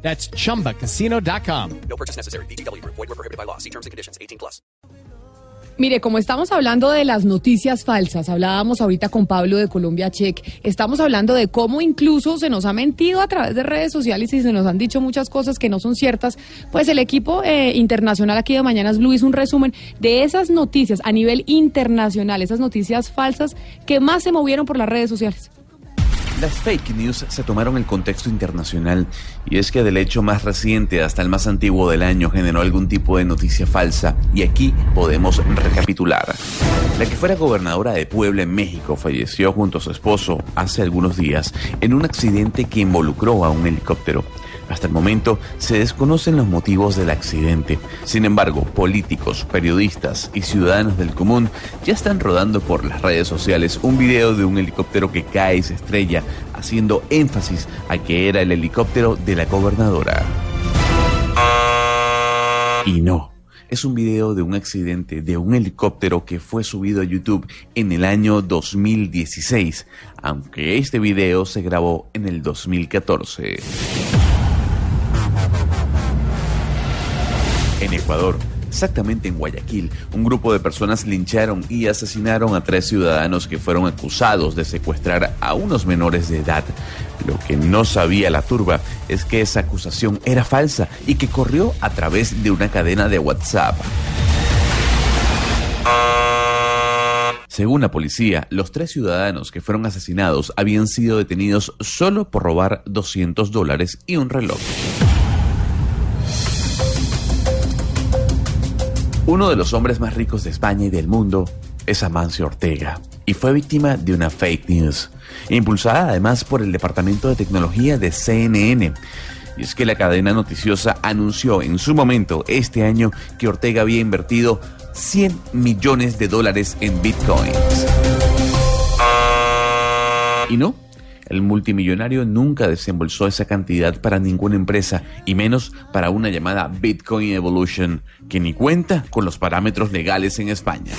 That's chumbacasino.com. No purchase necessary. BGW. Void were prohibited by law. See terms and conditions. 18 plus. Mire, como estamos hablando de las noticias falsas, hablábamos ahorita con Pablo de Colombia Check, estamos hablando de cómo incluso se nos ha mentido a través de redes sociales y se nos han dicho muchas cosas que no son ciertas. Pues el equipo eh, internacional aquí de Mañanas Blue hizo un resumen de esas noticias a nivel internacional, esas noticias falsas que más se movieron por las redes sociales. Las fake news se tomaron el contexto internacional y es que del hecho más reciente hasta el más antiguo del año generó algún tipo de noticia falsa y aquí podemos recapitular. La que fuera gobernadora de Puebla en México falleció junto a su esposo hace algunos días en un accidente que involucró a un helicóptero. Hasta el momento se desconocen los motivos del accidente. Sin embargo, políticos, periodistas y ciudadanos del común ya están rodando por las redes sociales un video de un helicóptero que cae y se estrella, haciendo énfasis a que era el helicóptero de la gobernadora. Y no. Es un video de un accidente de un helicóptero que fue subido a YouTube en el año 2016, aunque este video se grabó en el 2014. En Ecuador, exactamente en Guayaquil, un grupo de personas lincharon y asesinaron a tres ciudadanos que fueron acusados de secuestrar a unos menores de edad. Lo que no sabía la turba es que esa acusación era falsa y que corrió a través de una cadena de WhatsApp. Según la policía, los tres ciudadanos que fueron asesinados habían sido detenidos solo por robar 200 dólares y un reloj. Uno de los hombres más ricos de España y del mundo es Amancio Ortega y fue víctima de una fake news, impulsada además por el Departamento de Tecnología de CNN. Y es que la cadena noticiosa anunció en su momento este año que Ortega había invertido 100 millones de dólares en bitcoins. Y no, el multimillonario nunca desembolsó esa cantidad para ninguna empresa y menos para una llamada Bitcoin Evolution, que ni cuenta con los parámetros legales en España.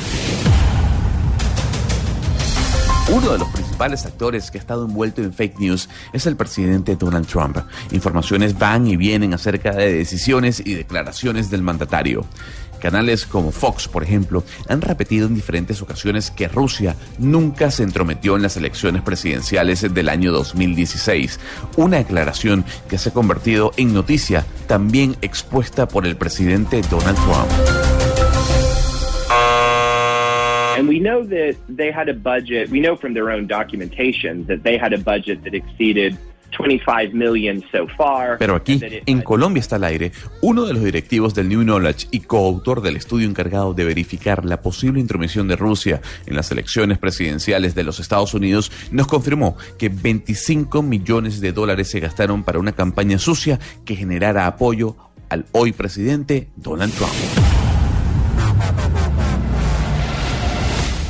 Uno de los principales actores que ha estado envuelto en fake news es el presidente Donald Trump. Informaciones van y vienen acerca de decisiones y declaraciones del mandatario. Canales como Fox, por ejemplo, han repetido en diferentes ocasiones que Rusia nunca se entrometió en las elecciones presidenciales del año 2016, una declaración que se ha convertido en noticia también expuesta por el presidente Donald Trump. And we know that they had a budget, we know from their own documentation that they had a budget that exceeded 25 million so far. Pero aquí, en Colombia está al aire, uno de los directivos del New Knowledge y coautor del estudio encargado de verificar la posible intromisión de Rusia en las elecciones presidenciales de los Estados Unidos, nos confirmó que 25 millones de dólares se gastaron para una campaña sucia que generara apoyo al hoy presidente Donald Trump.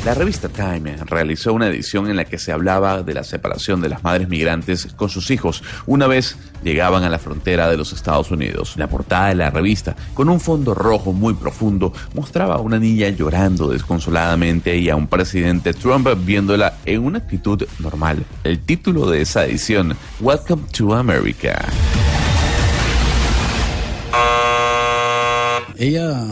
La revista Time realizó una edición en la que se hablaba de la separación de las madres migrantes con sus hijos una vez llegaban a la frontera de los Estados Unidos. La portada de la revista, con un fondo rojo muy profundo, mostraba a una niña llorando desconsoladamente y a un presidente Trump viéndola en una actitud normal. El título de esa edición, Welcome to America. Ella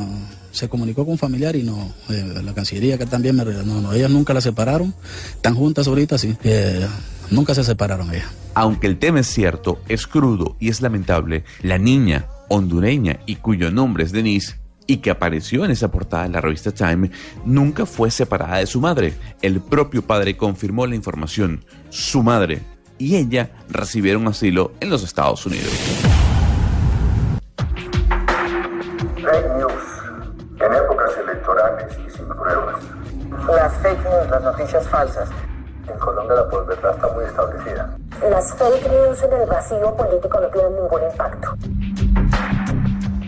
se comunicó con un familiar y no, eh, la Cancillería que también me no, no, ellas nunca la separaron, están juntas ahorita, sí, eh, nunca se separaron ellas. Aunque el tema es cierto, es crudo y es lamentable, la niña hondureña y cuyo nombre es Denise y que apareció en esa portada de la revista Time, nunca fue separada de su madre. El propio padre confirmó la información. Su madre y ella recibieron asilo en los Estados Unidos. Las noticias falsas. En Colombia la posverdad está muy establecida. Las fake news en el vacío político no tienen ningún impacto.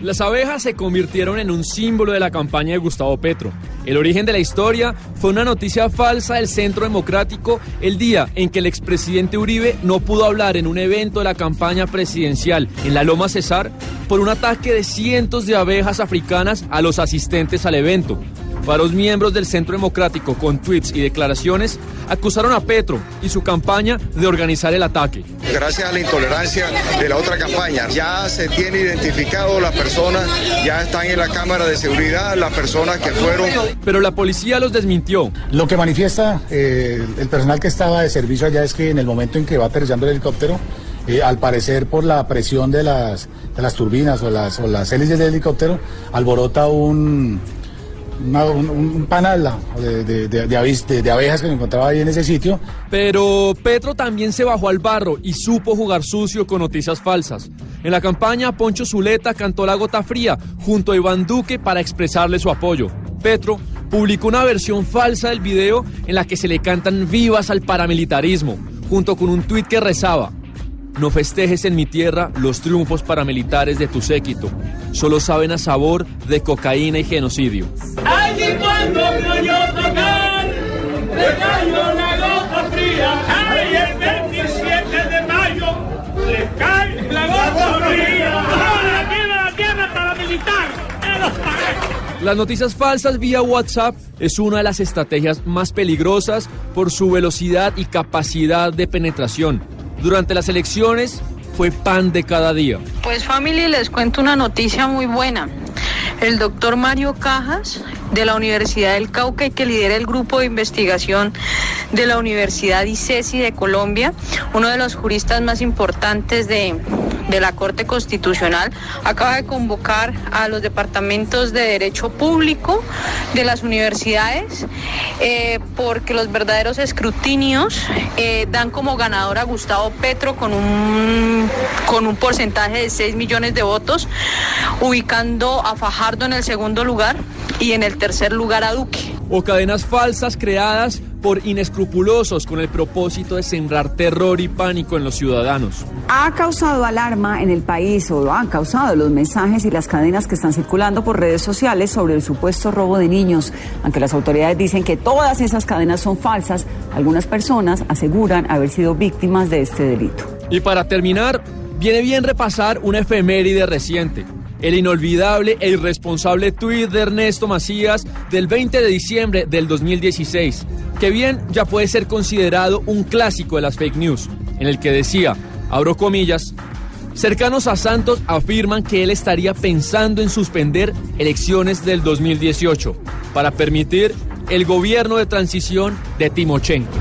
Las abejas se convirtieron en un símbolo de la campaña de Gustavo Petro. El origen de la historia fue una noticia falsa del Centro Democrático el día en que el expresidente Uribe no pudo hablar en un evento de la campaña presidencial en la Loma Cesar por un ataque de cientos de abejas africanas a los asistentes al evento. Varios miembros del Centro Democrático con tweets y declaraciones acusaron a Petro y su campaña de organizar el ataque. Gracias a la intolerancia de la otra campaña, ya se tiene identificado las personas, ya están en la cámara de seguridad las personas que fueron. Pero la policía los desmintió. Lo que manifiesta eh, el personal que estaba de servicio allá es que en el momento en que va aterrizando el helicóptero, eh, al parecer por la presión de las, de las turbinas o las, o las hélices del helicóptero, alborota un un, panal de, de, abejas que me encontraba ahí en ese sitio. Pero Petro también se bajó al barro y supo jugar sucio con noticias falsas. En la campaña, Poncho Zuleta cantó La Gota Fría junto a Iván Duque para expresarle su apoyo. Petro publicó una versión falsa del video en la que se le cantan vivas al paramilitarismo, junto con un tuit que rezaba, no festejes en mi tierra los triunfos paramilitares de tu séquito. Solo saben a sabor de cocaína y genocidio. Cuando me tocar, cayó la gota fría. Ay, el 27 de mayo, le cae la gota fría. ¡Ah, la tierra, la tierra paramilitar! Las noticias falsas vía WhatsApp es una de las estrategias más peligrosas por su velocidad y capacidad de penetración durante las elecciones fue pan de cada día. Pues familia, les cuento una noticia muy buena. El doctor Mario Cajas de la Universidad del Cauca y que lidera el grupo de investigación de la Universidad ICESI de Colombia, uno de los juristas más importantes de, de la Corte Constitucional, acaba de convocar a los departamentos de Derecho Público de las universidades eh, porque los verdaderos escrutinios eh, dan como ganador a Gustavo Petro con un, con un porcentaje de 6 millones de votos, ubicando a Fajardo en el segundo lugar y en el tercer lugar a Duque. O cadenas falsas creadas por inescrupulosos con el propósito de sembrar terror y pánico en los ciudadanos. Ha causado alarma en el país o lo han causado los mensajes y las cadenas que están circulando por redes sociales sobre el supuesto robo de niños. Aunque las autoridades dicen que todas esas cadenas son falsas, algunas personas aseguran haber sido víctimas de este delito. Y para terminar, viene bien repasar una efeméride reciente el inolvidable e irresponsable tuit de Ernesto Macías del 20 de diciembre del 2016, que bien ya puede ser considerado un clásico de las fake news, en el que decía, abro comillas, cercanos a Santos afirman que él estaría pensando en suspender elecciones del 2018 para permitir el gobierno de transición de Timochenko.